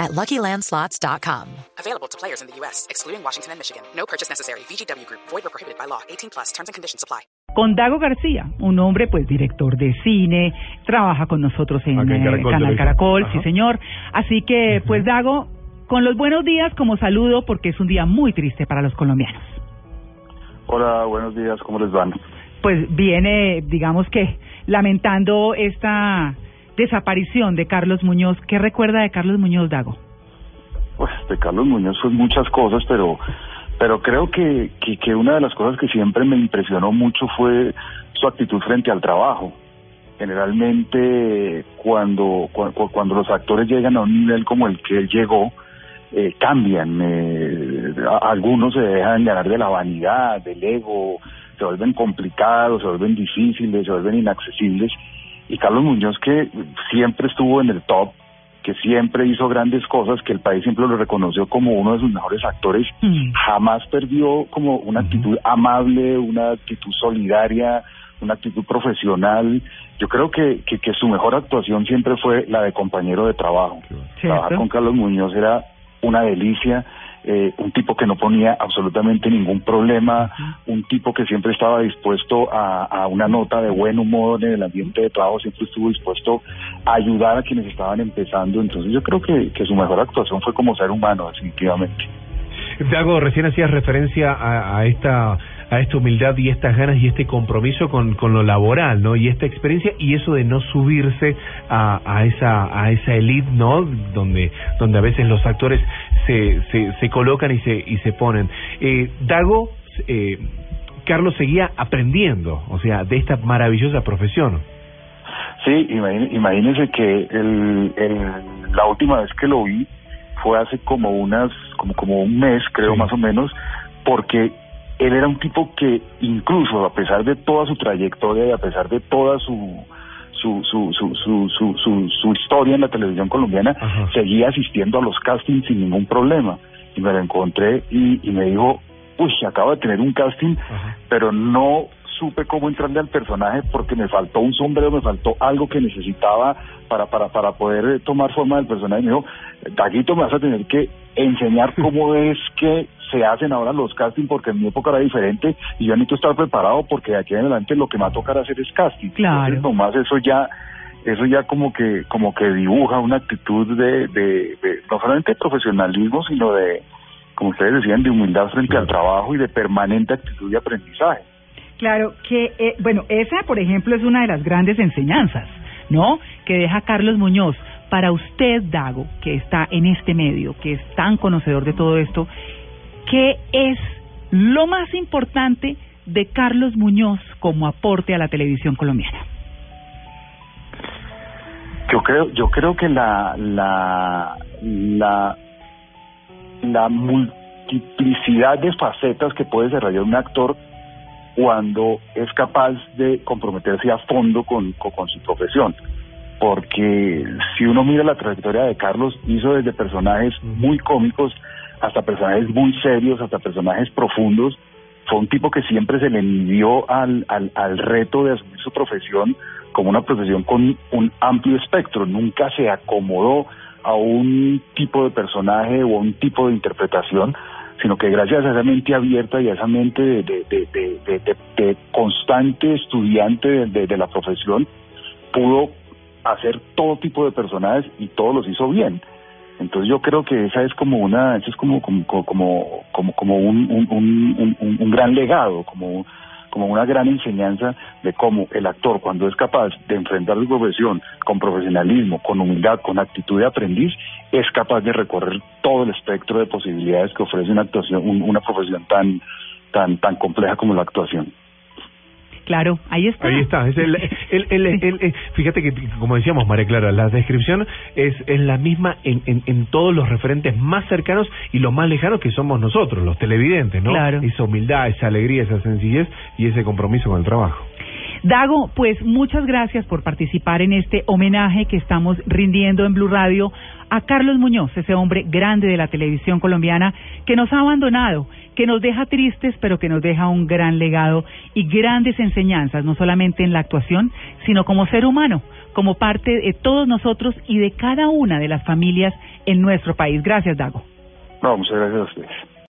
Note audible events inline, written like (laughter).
at LuckyLandSlots.com. Available to players in the U.S., excluding Washington and Michigan. No purchase necessary. VGW Group. Void or prohibited by law. 18 plus. Terms and conditions apply. Con Dago García, un hombre pues director de cine, trabaja con nosotros en, eh, Canal. Caracol, Ajá. sí señor. Así que pues Dago, con los buenos días como saludo porque es un día muy triste para los colombianos. Hola, buenos días, ¿cómo les van? Pues viene, digamos que, lamentando esta desaparición de Carlos Muñoz. ¿Qué recuerda de Carlos Muñoz, Dago? Pues de Carlos Muñoz son muchas cosas, pero pero creo que, que, una de las cosas que siempre me impresionó mucho fue su actitud frente al trabajo. Generalmente cuando, cu- cu- cuando los actores llegan a un nivel como el que él llegó, eh, cambian. eh, algunos se dejan ganar de la vanidad, del ego, se vuelven complicados, se vuelven difíciles, se vuelven inaccesibles. Y Carlos Muñoz, que siempre estuvo en el top, que siempre hizo grandes cosas, que el país siempre lo reconoció como uno de sus mejores actores, Mm. jamás perdió como una actitud amable, una actitud solidaria, una actitud profesional. Yo creo que, que, que su mejor actuación siempre fue la de compañero de trabajo. Trabajar con Carlos Muñoz era una delicia, eh, un tipo que no ponía absolutamente ningún problema, un tipo que siempre estaba dispuesto a, a una nota de buen humor en el ambiente de trabajo, siempre estuvo dispuesto a ayudar a quienes estaban empezando. Entonces yo creo que, que su mejor actuación fue como ser humano, definitivamente. Dago, recién hacías referencia a, a esta a esta humildad y estas ganas y este compromiso con, con lo laboral, ¿no? Y esta experiencia y eso de no subirse a, a esa a esa elite, ¿no? Donde donde a veces los actores se se, se colocan y se y se ponen. Eh, Dago, eh, Carlos seguía aprendiendo, o sea, de esta maravillosa profesión. Sí, imagín- imagínense que el, el- la última vez que lo vi fue hace como unas, como, como un mes, creo Sí. más o menos, porque él era un tipo que incluso a pesar de toda su trayectoria y a pesar de toda su su su su su su, su, su historia en la televisión colombiana Ajá. seguía asistiendo a los castings sin ningún problema y me lo encontré y, y me dijo uy acabo de tener un casting Ajá. pero no supe cómo entrarle al personaje porque me faltó un sombrero, me faltó algo que necesitaba para para para poder eh, tomar forma del personaje. Me dijo, Daguito, me vas a tener que enseñar (laughs) cómo es que se hacen ahora los castings porque en mi época era diferente y yo necesito estar preparado porque de aquí en adelante lo que me va a tocar hacer es casting. Claro. Entonces, nomás eso ya eso ya como que como que dibuja una actitud de, de, de no solamente de profesionalismo sino de como ustedes decían de humildad frente Claro. al trabajo y de permanente actitud de aprendizaje. Claro que, eh, bueno, esa, por ejemplo, es una de las grandes enseñanzas, ¿no? Que deja Carlos Muñoz. Para usted, Dago, que está en este medio, que es tan conocedor de todo esto, ¿qué es lo más importante de Carlos Muñoz como aporte a la televisión colombiana? Yo creo, yo creo que la la la la multiplicidad de facetas que puede desarrollar un actor cuando es capaz de comprometerse a fondo con, con, su profesión. Porque si uno mira la trayectoria de Carlos, hizo desde personajes muy cómicos hasta personajes muy serios, hasta personajes profundos. Fue un tipo que siempre se le midió al, al, al reto de asumir su profesión como una profesión con un amplio espectro. Nunca se acomodó a un tipo de personaje o a un tipo de interpretación, sino que gracias a esa mente abierta y a esa mente de, constante estudiante de, la profesión, pudo hacer todo tipo de personajes y todos los hizo bien. Entonces yo creo que esa es como una, esa es como como como como, un- un gran legado, como como una gran enseñanza de cómo el actor cuando es capaz de enfrentar su profesión con profesionalismo, con humildad, con actitud de aprendiz, es capaz de recorrer todo el espectro de posibilidades que ofrece una actuación, un- una profesión tan tan tan compleja como la actuación. Claro, ahí está. Ahí está. Es el, el, el, el- el- fíjate que, como decíamos, María Clara, la descripción es, es la misma en, en, en todos los referentes más cercanos y los más lejanos que somos nosotros, los televidentes, ¿no? Claro. Esa humildad, esa alegría, esa sencillez y ese compromiso con el trabajo. Dago, pues muchas gracias por participar en este homenaje que estamos rindiendo en Blue Radio a Carlos Muñoz, ese hombre grande de la televisión colombiana que nos ha abandonado, que nos deja tristes, pero que nos deja un gran legado y grandes enseñanzas, no solamente en la actuación, sino como ser humano, como parte de todos nosotros y de cada una de las familias en nuestro país. Gracias, Dago. No, muchas gracias a ustedes.